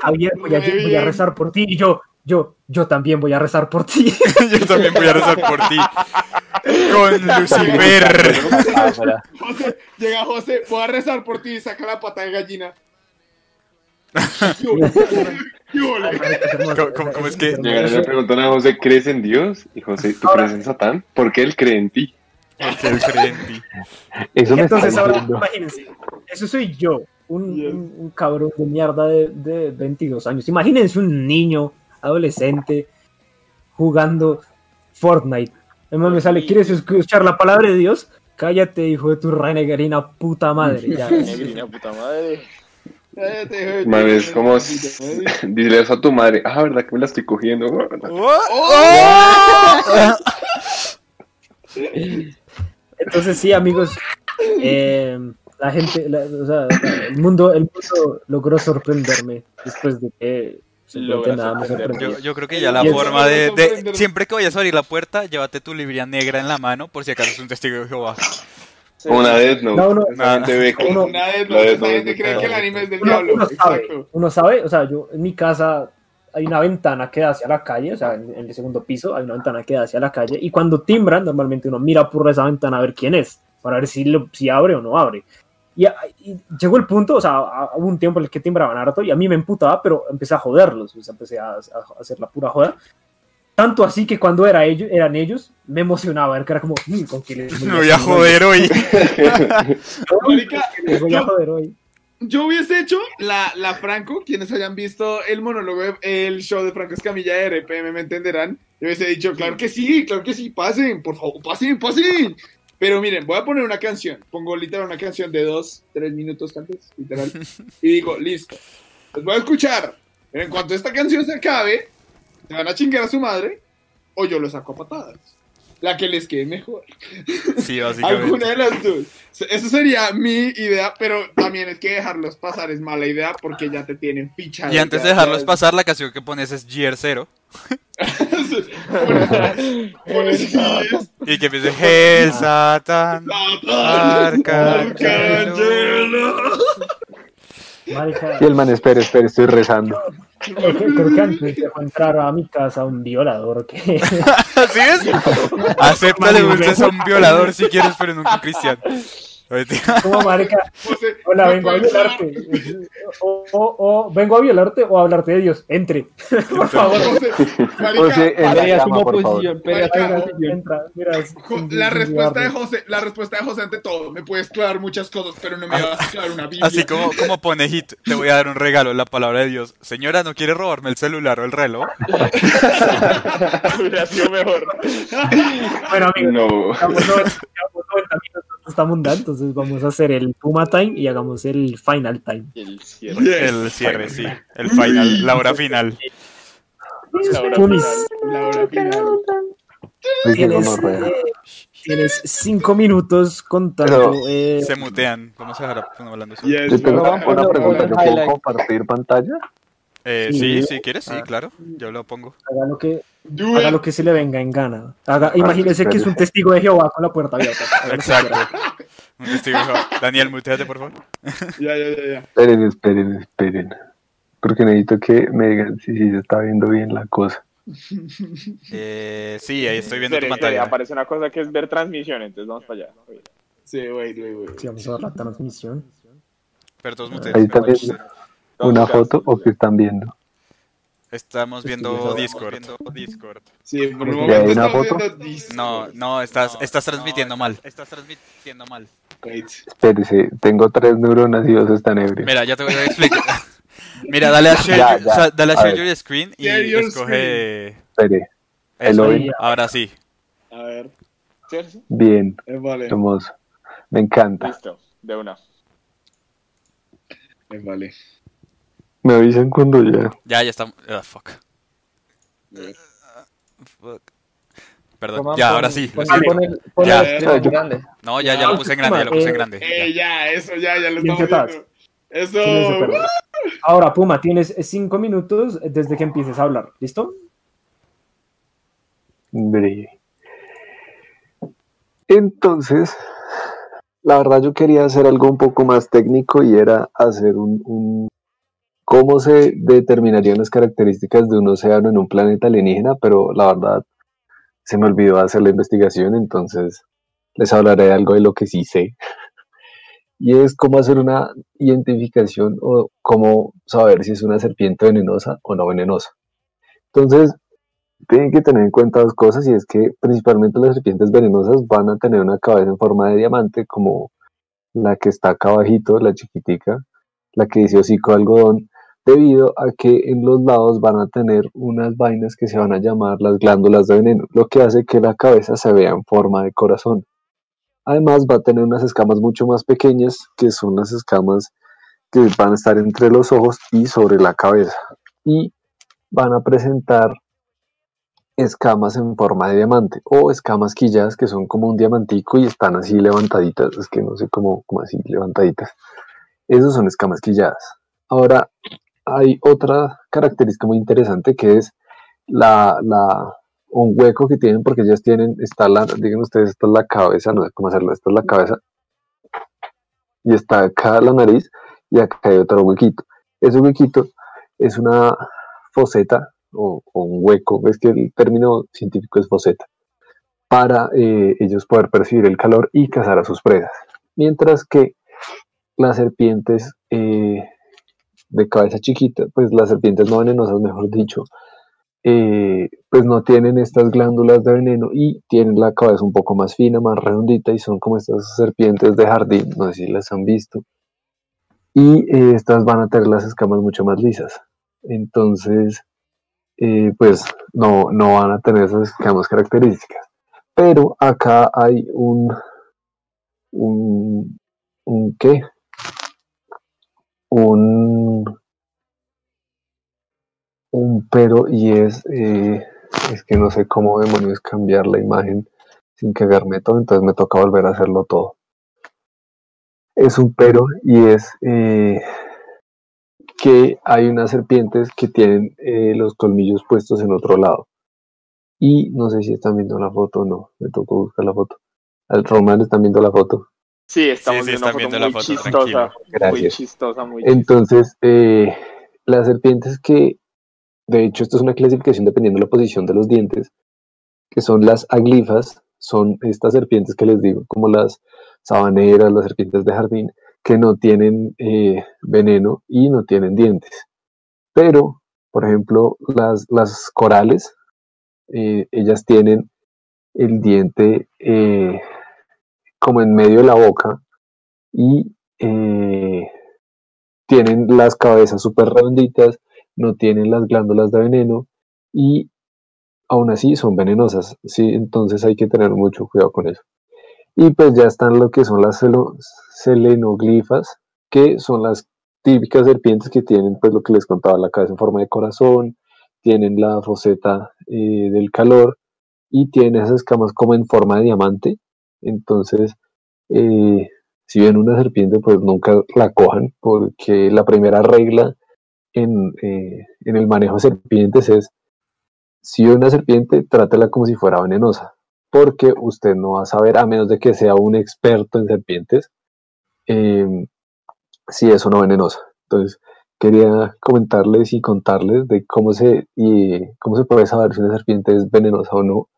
Javier, Javier, voy a, voy a rezar por ti y yo, yo, yo también voy a rezar por ti. [LAUGHS] Yo también voy a rezar por ti. Con Lucifer. José, llega José, voy a rezar por ti y saca la pata de gallina. [LAUGHS] ¿Cómo- es que Llegaron a José, ¿crees en Dios? Y José, ¿tú Ahora- crees en Satán? Porque él cree en ti. Porque él cree en ti. Eso me Entonces está ahora, diciendo. imagínense, eso soy yo, un, Yes. un- un cabrón de mierda de, de 22 años. Imagínense un niño, adolescente, jugando Fortnite. Además me sale, ¿quieres escuchar la palabra de Dios? Cállate, hijo de tu renegarina puta madre. Ya. [LAUGHS] Negrina, puta madre. Man, es como, [LAUGHS] dile eso a tu madre. Ah, ¿verdad que me la estoy cogiendo? [LAUGHS] [LAUGHS] Entonces sí, amigos, eh, la gente, la- o sea, el mundo, el mundo logró sorprenderme después de que nada. Yo, yo creo que ya la Yes. forma de. Siempre que vayas a abrir la puerta, llévate tu librería negra en la mano por si acaso es un testigo de Jehová. Una Death Note. No, Uno- Una vez La no, de- esa gente cree que el anime es del uno, diablo. uno sabe, uno sabe, o sea, yo en mi casa hay una ventana que da hacia la calle, o sea, en, en el segundo piso hay una ventana que da hacia la calle, y cuando timbran, normalmente uno mira por esa ventana a ver quién es, para ver si, lo- si abre o no abre. Y, y llegó el punto, o sea, a- hubo un tiempo en el que timbraban harto y a mí me emputaba, pero empecé a joderlos, o sea, empecé a, a hacer la pura joda. Tanto así que cuando era ellos, eran ellos, me emocionaba era como, "Mm, ¿con quién les [LAUGHS] Me voy a joder hoy. Les [LAUGHS] voy a yo- joder hoy. Yo hubiese hecho la, la Franco, quienes hayan visto el monólogo, el show de Franco Escamilla de RPM me entenderán. Yo hubiese dicho, claro que sí, claro que sí, pasen, por favor, pasen, pasen. Pero miren, voy a poner una canción. Pongo literal una canción de dos, tres minutos tal vez, literal. [LAUGHS] Y digo, listo. Les voy a escuchar. Pero en cuanto esta canción se acabe, se van a chingar a su madre. o yo los saco a patadas. La que les quede mejor. Sí, [LAUGHS] básicamente. Alguna de las dos. Eso sería mi idea, pero también es que dejarlos pasar es mala idea porque ya te tienen fichado. Y antes de dejarlos pasar, la canción que pones es Gear 0. Pones. Y que empiece Hell, Satan. Marica, Y el man, espere, espere, estoy rezando. Creo que, antes dejó entrar a mi casa un violador que [LAUGHS] ¿Así es? [LAUGHS] Acéptale, usted es un violador si quieres, pero nunca un cristiano. [LAUGHS] como marica, hola, ¿me vengo a violarte. O, o- o vengo a violarte o a hablarte de Dios. Entre. [LAUGHS] Por favor. José, marica, José, en la respuesta de. José, la respuesta de José ante todo, me puedes clavar muchas cosas, pero no me vas a clavar una Biblia. Así como, como pone Hit, te voy a dar un regalo, la palabra de Dios. Señora, ¿no quiere robarme el celular o el reloj? [LAUGHS] Hubiera sido mejor. Bueno, amigos, No. llevamos 90 llevamos 90 minutos, no estamos dando, entonces vamos a hacer el Puma Time y hagamos el Final Time. El cierre. Yes. El cierre, sí. El final, la hora final. La hora final. La hora final. Tienes, eh, tienes cinco minutos contando. Pero- eh, Se mutean. Vamos a dejar hablando solo. Yes, Yo tengo una pregunta. poner ¿Yo puedo compartir pantalla? Eh, Sí. sí, si quieres, sí, Ah. claro. Yo lo pongo. haga, lo que, haga lo que se le venga en gana. Haga, imagínese que es un testigo de Jehová con la puerta abierta. Exacto. [LAUGHS] Un testigo de Jehová. Daniel, muteate, por favor. [LAUGHS] Ya, ya, ya, ya. Esperen, esperen, esperen. Porque necesito que me digan si, si se está viendo bien la cosa. Eh, sí, ahí estoy viendo tu pantalla. aparece una cosa que es ver transmisión, entonces vamos para allá. Sí, wait, wait, wait. Sí, vamos a ver la transmisión. Pero todos Ahí muteados. está viendo una foto o que están viendo. Estamos viendo viendo- Discord. Discord. Sí, por un ¿Ya momento hay una estamos foto? viendo Discord. No, no, estás, estás transmitiendo mal. Estás transmitiendo mal. Wait. Espérese, tengo tres neuronas y dos están ebrios. Mira, ya te voy a explicar. [LAUGHS] Mira, dale a share, Ya, your- ya. o sea, dale a share your screen y Share your escoge. Espere, Eso, ¿El hoy? ahora sí. A ver, ¿Cierto? bien, eh, vale, hermoso. Me encanta. Listo, de una. eh, vale. Me avisan cuando ya. Ya, ya está. ah, fuck. Fuck. Perdón, ya, pon- ahora sí. lo pon- siento. pon el- pon Ya. el Yo- grande. No, ya, ya lo puse en grande, ya lo puse en grande. Eh, ya, eso, ya, ya lo estamos viendo. Eso. Ahora, Puma, tienes cinco minutos desde que empieces a hablar. ¿Listo? Breve. Entonces, la verdad yo quería hacer algo un poco más técnico y era hacer un, un- cómo se determinarían las características de un océano en un planeta alienígena, pero la verdad se me olvidó hacer la investigación, entonces les hablaré de algo de lo que sí sé. [LAUGHS] Y es cómo hacer una identificación o cómo saber si es una serpiente venenosa o no venenosa. Entonces, tienen que tener en cuenta dos cosas y es que principalmente las serpientes venenosas van a tener una cabeza en forma de diamante como la que está acá abajito, la chiquitica, la que dice hocico de algodón, debido a que en los lados van a tener unas vainas que se van a llamar las glándulas de veneno, lo que hace que la cabeza se vea en forma de corazón. Además va a tener unas escamas mucho más pequeñas, que son las escamas que van a estar entre los ojos y sobre la cabeza. Y van a presentar escamas en forma de diamante o escamas quilladas que son como un diamantico y están así levantaditas, es que no sé cómo, cómo así levantaditas. Esas son escamas quilladas. Ahora, hay otra característica muy interesante que es la, un hueco que tienen porque ellas tienen, está la, digan ustedes, esta es la cabeza, no sé cómo hacerlo, esta es la cabeza y está acá la nariz y acá hay otro huequito. Ese huequito es una foseta o, o un hueco, es que el término científico es foseta, para eh, ellos poder percibir el calor y cazar a sus presas. Mientras que las serpientes eh, de cabeza chiquita, pues las serpientes no venenosas, mejor dicho, eh, pues no tienen estas glándulas de veneno y tienen la cabeza un poco más fina, más redondita y son como estas serpientes de jardín, no sé si las han visto. Y eh, estas van a tener las escamas mucho más lisas. Entonces, eh, pues no, no van a tener esas escamas características. Pero acá hay un, un, un ¿qué? Un, un pero y es, eh, es que no sé cómo demonios cambiar la imagen sin cagarme todo, entonces me toca volver a hacerlo todo. Es un pero y es eh, que hay unas serpientes que tienen eh, los colmillos puestos en otro lado. Y no sé si están viendo la foto o no, me tocó buscar la foto. Al Román están viendo la foto. Sí, estamos Sí, sí, viendo una viendo muy la foto, chistosa. tranquilo. Muy Gracias. chistosa, muy chistosa. Entonces, eh, las serpientes que, de hecho, esto es una clasificación dependiendo de la posición de los dientes, que son las aglifas, son estas serpientes que les digo, como las sabaneras, las serpientes de jardín, que no tienen eh, veneno y no tienen dientes. Pero, por ejemplo, las, las corales, eh, ellas tienen el diente eh, como en medio de la boca y eh, tienen las cabezas súper redonditas, no tienen las glándulas de veneno y aún así son venenosas, ¿sí? Entonces hay que tener mucho cuidado con eso. Y pues ya están lo que son las selenoglifas, que son las típicas serpientes que tienen pues lo que les contaba, la cabeza en forma de corazón, tienen la roseta eh, del calor y tienen esas escamas como en forma de diamante. Entonces, eh, si ven una serpiente, pues nunca la cojan, porque la primera regla en, eh, en el manejo de serpientes es, si ve una serpiente, trátela como si fuera venenosa, porque usted no va a saber, a menos de que sea un experto en serpientes, em, si es o no venenosa. Entonces, quería comentarles y contarles de cómo se, y, cómo se puede saber si una serpiente es venenosa o no.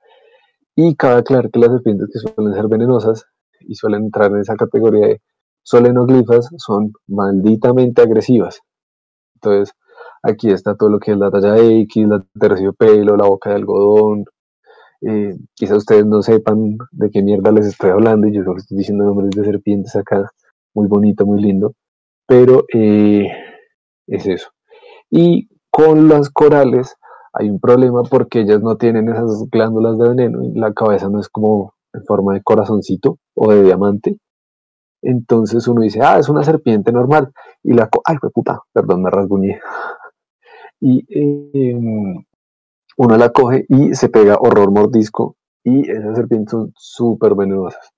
Y cabe aclarar que las serpientes que suelen ser venenosas y suelen entrar en esa categoría de solenoglifas son malditamente agresivas. Entonces, aquí está todo lo que es la talla X, la terciopelo, la boca de algodón. Eh, quizá ustedes no sepan de qué mierda les estoy hablando y yo solo estoy diciendo nombres de serpientes acá, muy bonito, muy lindo, pero eh, es eso. Y con las corales hay un problema porque ellas no tienen esas glándulas de veneno y la cabeza no es como en forma de corazoncito o de diamante. Entonces uno dice, ah, es una serpiente normal. Y la, co- ay, puta, perdón, me rasguñé. [LAUGHS] Y eh, uno la coge y se pega horror mordisco y esas serpientes son súper venenosas.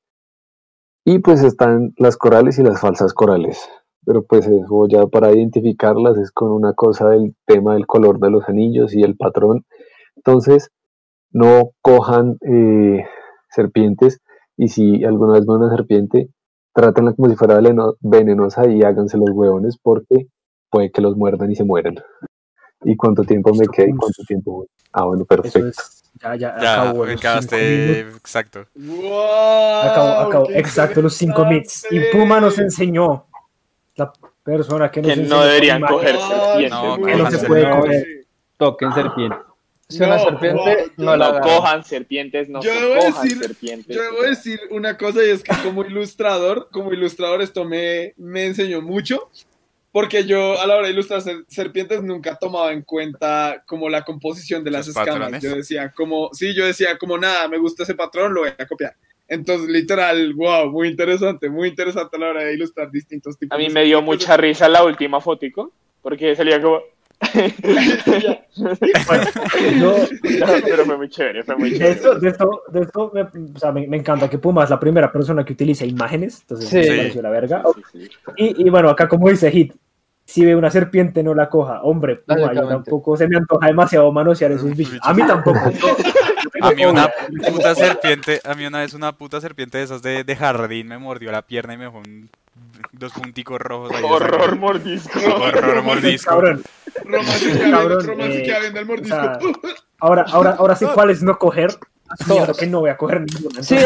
Y pues están las corales y las falsas corales. Pero pues eso ya para identificarlas es con una cosa del tema del color de los anillos y el patrón. Entonces, no cojan eh, serpientes y si alguna vez ven una serpiente, trátenla como si fuera veneno- venenosa y háganse los huevones porque puede que los muerdan y se mueran. ¿Y cuánto tiempo me queda y cuánto tiempo voy? Ah, bueno, perfecto. es. Ya, ya, Ya, cinco acabaste. Exacto. Acabó, qué exacto, los cinco mits. Y. Puma nos enseñó, la persona que nos Que no deberían coger serpientes. No, muy que no se cójanse, puede no. coger. Toquen serpiente. Si No, una serpiente, no, no la No cojan serpientes, no Yo se debo cojan decir- serpientes. Yo debo decir una cosa y es que como ilustrador, como ilustrador esto me, me enseñó mucho, porque yo a la hora de ilustrar ser- serpientes nunca tomaba en cuenta como la composición de las escamas. patrones. Yo decía como, sí, yo decía como nada, me gusta ese patrón, lo voy a copiar. Entonces, literal, wow, muy interesante, muy interesante a la hora de ilustrar distintos tipos A mí de me dio mucha risa la última fotico, porque salía como... [LAUGHS] [LAUGHS] Yo, [LAUGHS] Pero fue muy chévere, fue muy de chévere. esto, de esto, de esto me, o sea, me, me encanta que Puma es la primera persona que utiliza imágenes, entonces Sí. me pareció la verga. Sí, sí. Y, y bueno, acá como dice Hit, si ve una serpiente no la coja. Hombre, Puma, yo tampoco se me antoja demasiado manosear esos bichos. A mí tampoco. A mí una puta serpiente, a mí una vez una puta serpiente de esas de, de jardín me mordió la pierna y me dejó un- dos punticos rojos ahí. Horror mordisco. Horror mordisco. Cabrón. Roma se queda Cabrón, viendo- Roma se eh, O mordisco. sea, ahora, ahora, ahora sé [LAUGHS] cuál es no coger. Asumiendo que no voy a coger ninguna. Sí,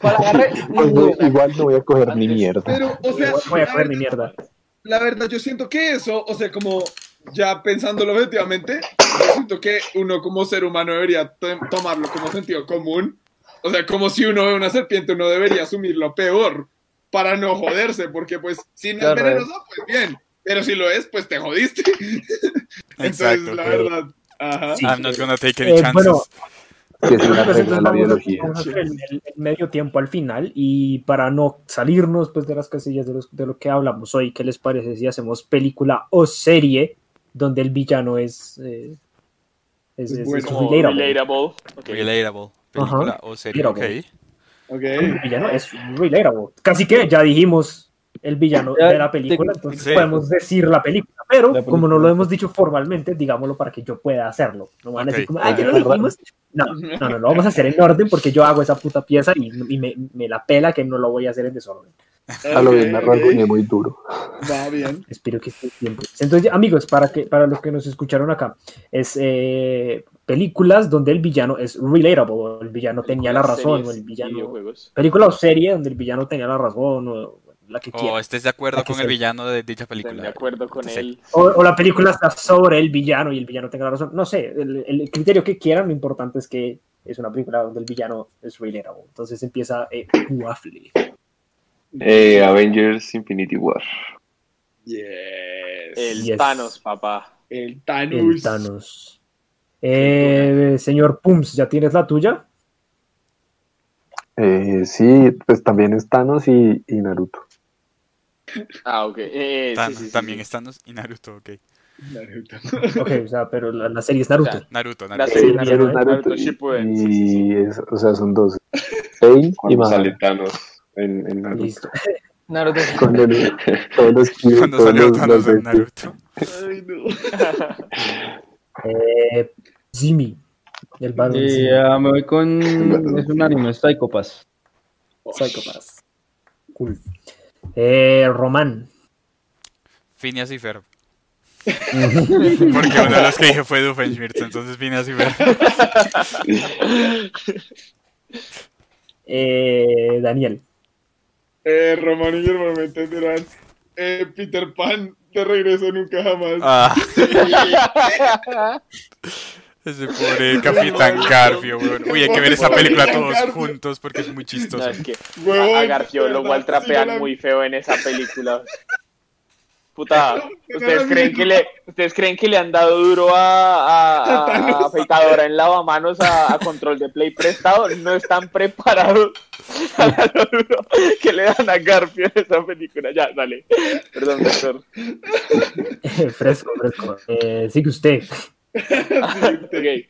para [LAUGHS] no, igual no voy a coger ni mierda. Pero, o sea, voy a coger mi verdad- mierda. la verdad, yo siento que eso, o sea, como ya pensándolo objetivamente, yo siento que uno como ser humano debería to- tomarlo como sentido común. O sea, como si uno ve una serpiente, uno debería asumir lo peor para no joderse, porque pues si no es Claro. venenoso, pues bien. Pero si lo es, pues te jodiste. [LAUGHS] Entonces, Exacto. la verdad, ajá. Sí. I'm not gonna take any Eh, chances. bueno, Que es una Pues regla de la biología. el- el medio tiempo al final y para no salirnos pues de las casillas de, los- de lo que hablamos hoy, ¿qué les parece si hacemos película o serie donde el villano es eh, Es, Es es- bueno. es Como relatable. relatable. Ok. Relatable. Película o serie. Relatable. Ok. El villano es relatable. Casi que ya dijimos el villano Ya, de la película, te- entonces sí. podemos decir la película, pero La como no lo hemos dicho formalmente, digámoslo para que yo pueda hacerlo. No van a decir Ok. como, ah, ya lo dijimos. No, no, no, lo vamos a hacer en orden porque yo hago esa puta pieza y, y me, me la pela que no lo voy a hacer en desorden. A lo bien muy duro. Va bien. Espero que esté tiempo. Entonces, amigos, para que para los que nos escucharon acá, es eh, películas donde el villano es relatable, o el villano tenía la razón, o el villano. Película o serie donde el villano tenía la razón, o la que quiera. O estés de acuerdo con el villano de dicha Están de película. acuerdo con él. O, o la película está sobre el villano y el villano tenga la razón. No sé, el, el criterio que quieran, lo importante es que es una película donde el villano es relatable. Entonces empieza eh, Waffle. Eh, Avengers Infinity War. Yes. El Yes. Thanos, papá. El Thanos. El Thanos. Eh, señor Pums, ¿ya tienes la tuya? Eh, sí, pues también es Thanos y, y Naruto. Ah, ok. Eh, Tan- sí, sí, sí, también sí. es Thanos y Naruto, ok. Naruto. [LAUGHS] Ok, o sea, pero la, la serie es Naruto. O sea, Naruto, La Naruto. serie Sí, Naruto, ¿eh? Naruto Shippuden, sí, sí, sí. Y, es- o sea, son dos. [LAUGHS] Pain y Cuando sale. Thanos en, en Naruto. Listo. [LAUGHS] Naruto. Cuando el- todos los Cuando salió los- Thanos los- en Naruto. Ay, no. Eh, Zimi. El Y Zimi. ah, me voy con. Es un anime, Psychopass. Psychopaths. Cool. Eh, Román. Phineas y Ferb. [LAUGHS] Porque uno de los que dije fue Doofenshmirtz, entonces Phineas y Ferb. Eh, Daniel. Eh, Román y hermano me entenderán. Eh, Peter Pan, de regreso nunca jamás. Ah, [LAUGHS] ese pobre Capitán Garfio, weón. Uy, hay que ver esa película todos juntos porque es muy No, chistoso. es que Huevón, a, a Garfio lo la- muy feo en esa película. Puta, ¿ustedes creen que le, ¿ustedes creen que le han dado duro a, a, a- a afeitadora en lavamanos a, a control de play prestado? No están preparados [LAUGHS] para lo duro que le dan a Garfio en esa película. Ya, dale. Perdón, doctor. [LAUGHS] fresco, fresco. Eh, sigue usted. [LAUGHS] Ok.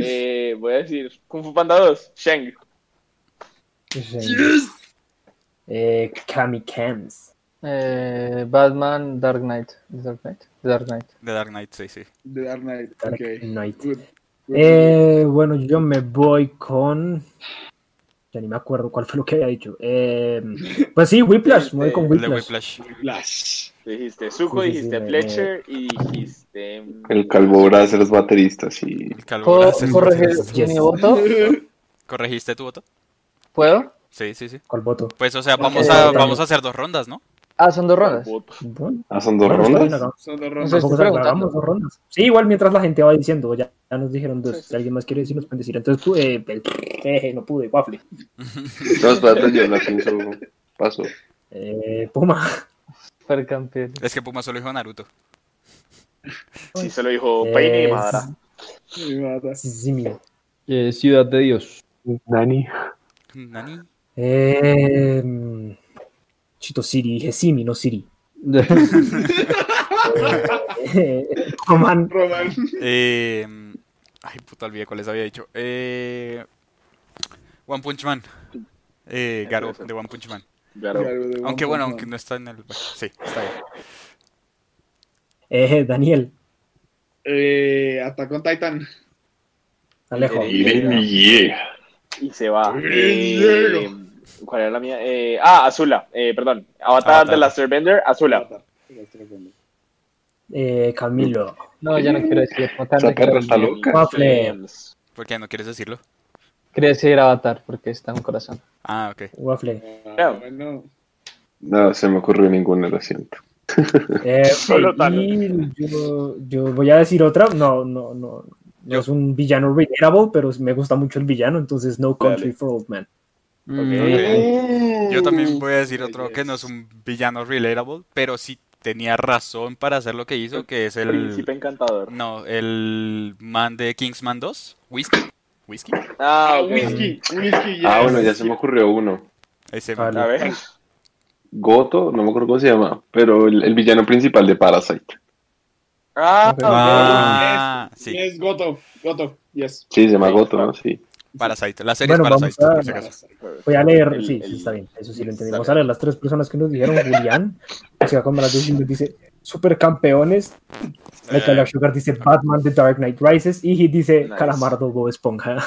Eh, voy a decir Kung Fu Panda 2, Sheng. Eh, Kami Kams. Eh, Batman, Dark Knight. Dark Knight. Dark Knight. The Dark Knight, sí, sí. The Dark Knight. Dark ok. Knight. Good. Good. Eh, bueno, yo me voy con. Ya ni me acuerdo cuál fue lo que había dicho. Eh, pues sí, Whiplash. Me voy con Whiplash. Whiplash. Dijiste Zuko, Sí, sí, sí, dijiste Fletcher y dijiste. El calvo los bateristas y El calvo ¿Puedo Bracer. corregir Yes. mi voto? ¿Corregiste tu voto? ¿Puedo? Sí, sí, sí. ¿Cuál voto? Pues, o sea, vamos a, vamos a hacer dos rondas, ¿no? Ah, son dos rondas. Ah, son dos rondas. Son dos rondas. preguntando. dos. Sí, igual mientras la gente va diciendo, ya, ya nos dijeron dos. Sí, sí. Si alguien más quiere decir, nos pueden decir. Entonces, pu- eh, el- jeje, no pude, Waffle. No, espérate, yo la pienso. Paso. Eh, Puma. Supercampeón. Es que Puma solo dijo Naruto. Sí, se lo dijo Peine y Madara. Zimi. Eh, Ciudad de Dios. Nani. Nani. Eh, Chito Siri, dije Simi, no Siri. [LAUGHS] Román. Román. Eh, ay, puta, olvidé cuáles había dicho. Eh, One Punch Man. Eh, Garo, de One Punch Man. Claro. Aunque bueno, aunque no está en el... Sí, está bien. Eh, Daniel. Eh, Attack on Titan. Alejo. Eh. Y se va. Eh. ¿Cuál era la mía? Eh, ah, Azula. Eh, perdón. Avatar, Avatar. de Last Airbender, Azula. Eh, Camilo. No, ya no quiero decir. No quiero. ¿Por qué no quieres decirlo? Quería decir Avatar porque está en un corazón. Ah, ok. Waffle. Ah, bueno. No se me ocurrió ninguna, lo siento. Eh, [LAUGHS] Solo y yo, yo voy a decir otra. No, no, no. No Yo. es un villano relatable, pero me gusta mucho el villano, entonces No Country for Old Men. Mm, Yo también voy a decir otro que no es un villano relatable, pero sí tenía razón para hacer lo que hizo, que es el... Príncipe encantador. No, el man de Kingsman 2, Whiskey. Whiskey. Ah, Ah, ok. whisky. Whisky, Ah, yes. bueno, ya se me ocurrió uno. Ese Vale. A ver. Goto, no me acuerdo cómo se llama, pero el, el villano principal de Parasite. Ah, Ok. ok. Ah, sí. Es Goto. Goto. Yes. Sí, se llama Goto, ¿no? Sí. Parasite. La serie Bueno, es vamos Parasite, a- por si acaso. Voy a leer, El- sí, el- sí, está bien, eso sí lo entendí. Vamos a leer las tres personas que nos dijeron. Julián, que se va con las dos y nos dice supercampeones. Michael Eh. Sugar dice Batman The Dark Knight Rises y Hit dice Nice. Calamardo Bob Esponja. [LAUGHS]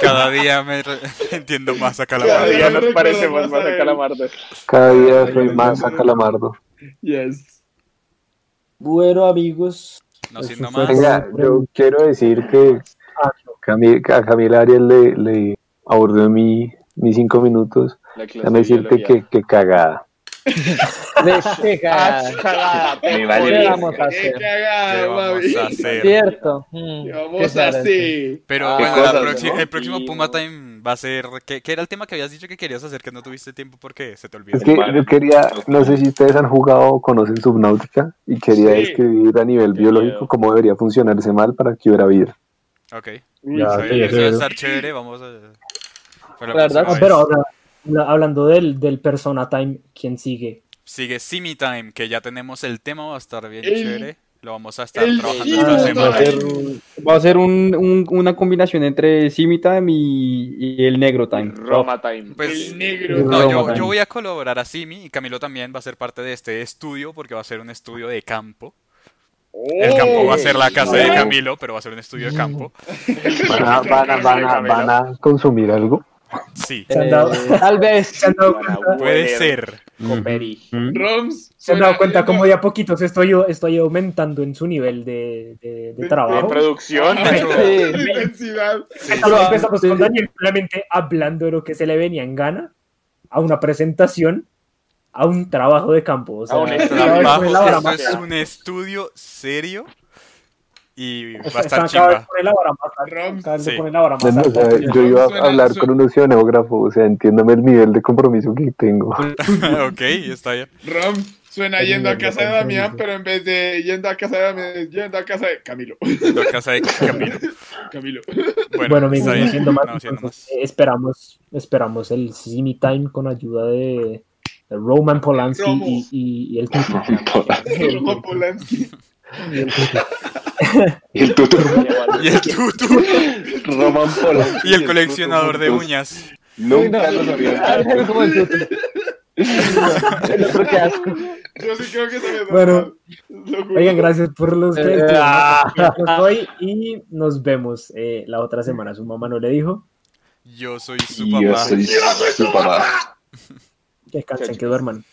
Cada día me [LAUGHS] entiendo más a Cada Calamardo. día no nos parecemos más más a. Calamardo. Cada día soy más a Calamardo. Yes. bueno, amigos. No siendo más. Venga, yo quiero decir que Ah, a Camila Arias le, le abordó mi, mis cinco minutos. Déjame de decirte que, que cagada. [LAUGHS] Cagada, ¿Qué vamos a hacer? ¿Qué cagado, vamos a hacer? Cierto. Mm, ¿Qué ¿qué vamos a hacer? Pero Ah, bueno, la el próximo Puma Time va a ser. ¿qué, qué era el tema que habías dicho que querías hacer que no tuviste tiempo porque se te olvidó? Es que yo quería, no sé si ustedes han jugado o conocen Subnautica y quería Sí. describir a nivel Qué biológico miedo. cómo debería funcionarse mal para que hubiera vida. Ok. Ya, sí, eso sí. estar chévere. Vamos a. La verdad, pero ahora, hablando del, del Persona Time, ¿quién sigue? Sigue Simi Time, que ya tenemos el tema, va a estar bien El- chévere. Lo vamos a estar el trabajando Simi esta semana. Va a ser, va a ser un- un- una combinación entre Simi Time y, y el Negro Time. Roma Time. Pues, El negro. No, yo, Time. yo voy a colaborar a Simi y Camilo también va a ser parte de este estudio porque va a ser un estudio de campo. El campo va a ser la casa de Oh. Camilo, pero va a ser un estudio de campo. [LAUGHS] ¿Van a, van a- van a- van a consumir algo? Sí, ¿Se han dado, Eh, tal vez. se han dado Para cuenta, puede ser. Roms. se han dado cuenta como de a poquitos estoy, estoy aumentando en su nivel de, de- trabajo? De producción. Ah, de intensidad. Empezamos, empezamos con Daniel simplemente hablando de lo que se le venía en gana a una presentación, a un trabajo de campo. O sea, A un Trabajo, eso es un estudio serio y va a estar chimba. yo iba a hablar con un oceanógrafo, o sea, entiéndame el nivel de compromiso que tengo. [LAUGHS] ok, está bien. Rom suena yendo a casa de Damián, pero en vez de yendo a casa de Damián, yendo a casa de Camilo. La casa de Camilo. [LAUGHS] Camilo. Bueno, Bueno, amigos, no siendo más, No, siendo entonces, más. eh, esperamos, esperamos el Simi Time con ayuda de, de Roman Polanski y, y- y el. [LAUGHS] Roman Polanski. Y el Tutu. Y el tutu. Roman. Y el coleccionador de uñas. Nunca los había Ah, como el tuto. El otro que asco. Yo sí creo que se me Bueno. Lo. Oigan, gracias por los tres. Eh, ah. hoy y nos vemos eh, la otra semana. Su mamá no le dijo. Yo soy su Y yo papá. soy su papá. Descansen, que duerman.